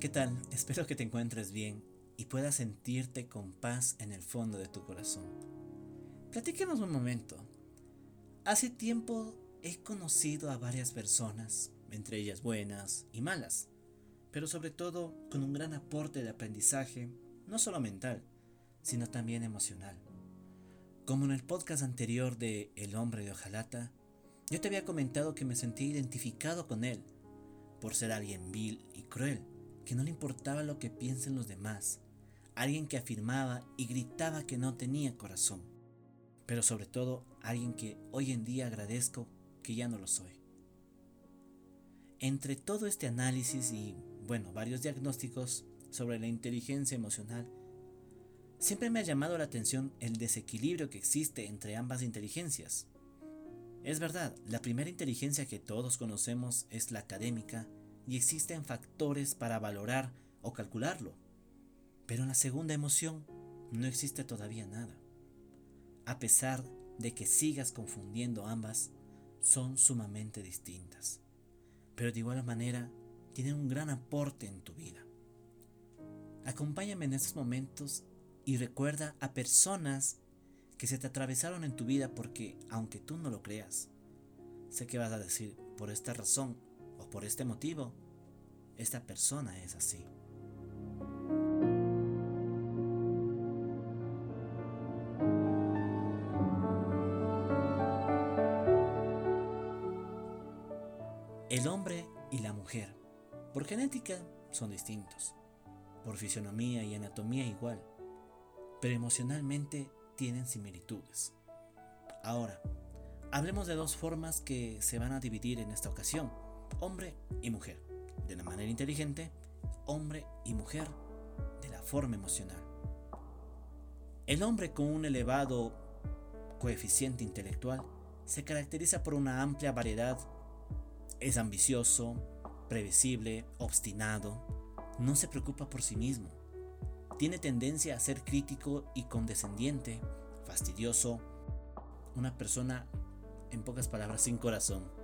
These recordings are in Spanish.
¿qué tal? Espero que te encuentres bien y puedas sentirte con paz en el fondo de tu corazón. Platiquemos un momento. Hace tiempo he conocido a varias personas, entre ellas buenas y malas, pero sobre todo con un gran aporte de aprendizaje, no solo mental, sino también emocional. Como en el podcast anterior de El hombre de Ojalata, yo te había comentado que me sentí identificado con él, por ser alguien vil y cruel, que no le importaba lo que piensen los demás, alguien que afirmaba y gritaba que no tenía corazón, pero sobre todo alguien que hoy en día agradezco que ya no lo soy. Entre todo este análisis y, bueno, varios diagnósticos sobre la inteligencia emocional, siempre me ha llamado la atención el desequilibrio que existe entre ambas inteligencias. Es verdad, la primera inteligencia que todos conocemos es la académica y existen factores para valorar o calcularlo. Pero en la segunda emoción no existe todavía nada. A pesar de que sigas confundiendo ambas, son sumamente distintas. Pero de igual manera, tienen un gran aporte en tu vida. Acompáñame en estos momentos y recuerda a personas que se te atravesaron en tu vida porque, aunque tú no lo creas, sé que vas a decir, por esta razón por este motivo, esta persona es así. El hombre y la mujer, por genética, son distintos, por fisionomía y anatomía igual, pero emocionalmente tienen similitudes. Ahora, hablemos de dos formas que se van a dividir en esta ocasión, hombre y mujer, de la manera inteligente, hombre y mujer, de la forma emocional. El hombre con un elevado coeficiente intelectual se caracteriza por una amplia variedad es ambicioso, previsible, obstinado, no se preocupa por sí mismo. Tiene tendencia a ser crítico y condescendiente, fastidioso, una persona, en pocas palabras, sin corazón.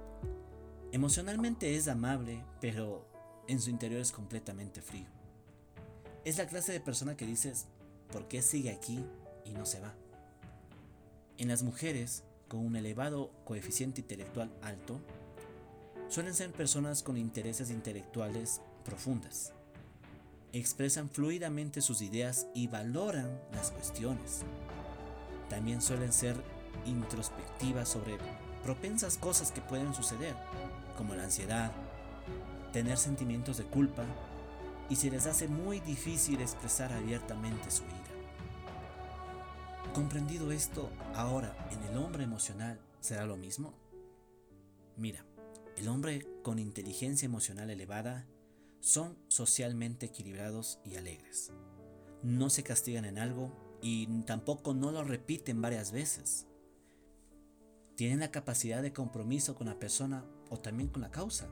Emocionalmente es amable, pero en su interior es completamente frío. Es la clase de persona que dices, ¿por qué sigue aquí y no se va? En las mujeres, con un elevado coeficiente intelectual alto, Suelen ser personas con intereses intelectuales profundas. Expresan fluidamente sus ideas y valoran las cuestiones. También suelen ser introspectivas sobre propensas cosas que pueden suceder, como la ansiedad, tener sentimientos de culpa y se les hace muy difícil expresar abiertamente su ira. Comprendido esto, ahora en el hombre emocional será lo mismo. Mira, el hombre con inteligencia emocional elevada son socialmente equilibrados y alegres. No se castigan en algo y tampoco no lo repiten varias veces. Tienen la capacidad de compromiso con la persona o también con la causa.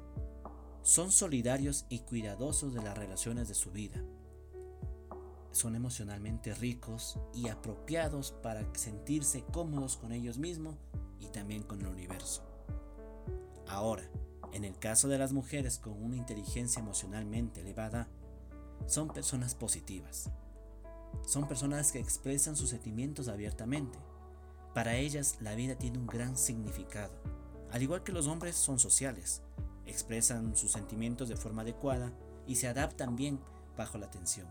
Son solidarios y cuidadosos de las relaciones de su vida. Son emocionalmente ricos y apropiados para sentirse cómodos con ellos mismos y también con el universo. Ahora, en el caso de las mujeres con una inteligencia emocionalmente elevada, son personas positivas. Son personas que expresan sus sentimientos abiertamente. Para ellas la vida tiene un gran significado. Al igual que los hombres son sociales, expresan sus sentimientos de forma adecuada y se adaptan bien bajo la tensión.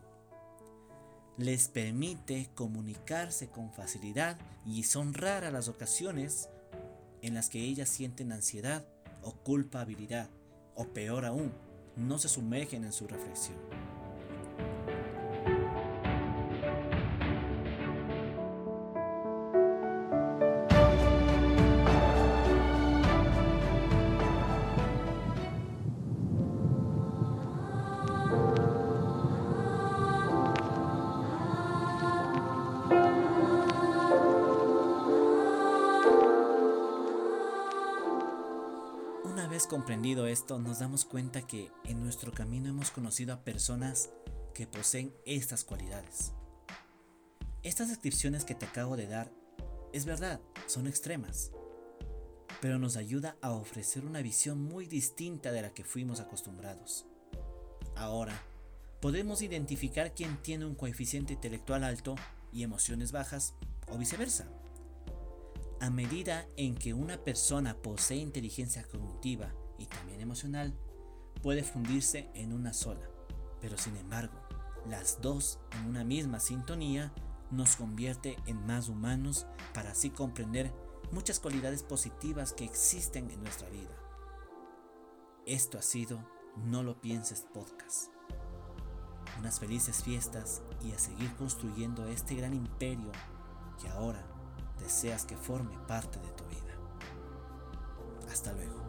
Les permite comunicarse con facilidad y son raras las ocasiones en las que ellas sienten ansiedad o culpabilidad, o peor aún, no se sumergen en su reflexión. Comprendido esto, nos damos cuenta que en nuestro camino hemos conocido a personas que poseen estas cualidades. Estas descripciones que te acabo de dar, es verdad, son extremas, pero nos ayuda a ofrecer una visión muy distinta de la que fuimos acostumbrados. Ahora, podemos identificar quién tiene un coeficiente intelectual alto y emociones bajas o viceversa. A medida en que una persona posee inteligencia cognitiva y también emocional, puede fundirse en una sola, pero sin embargo, las dos en una misma sintonía nos convierte en más humanos para así comprender muchas cualidades positivas que existen en nuestra vida. Esto ha sido No lo pienses podcast unas felices fiestas y a seguir construyendo este gran imperio que ahora deseas que forme parte de tu vida. Hasta luego.